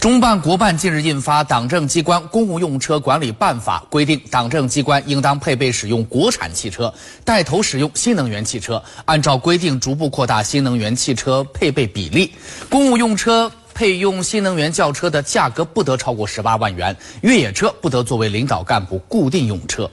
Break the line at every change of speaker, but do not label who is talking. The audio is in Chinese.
中办国办近日印发党政机关公务用车管理办法规定党政机关应当配备使用国产汽车带头使用新能源汽车按照规定逐步扩大新能源汽车配备比例。公务用车配用新能源轿车的价格不得超过十八万元越野车不得作为领导干部固定用车。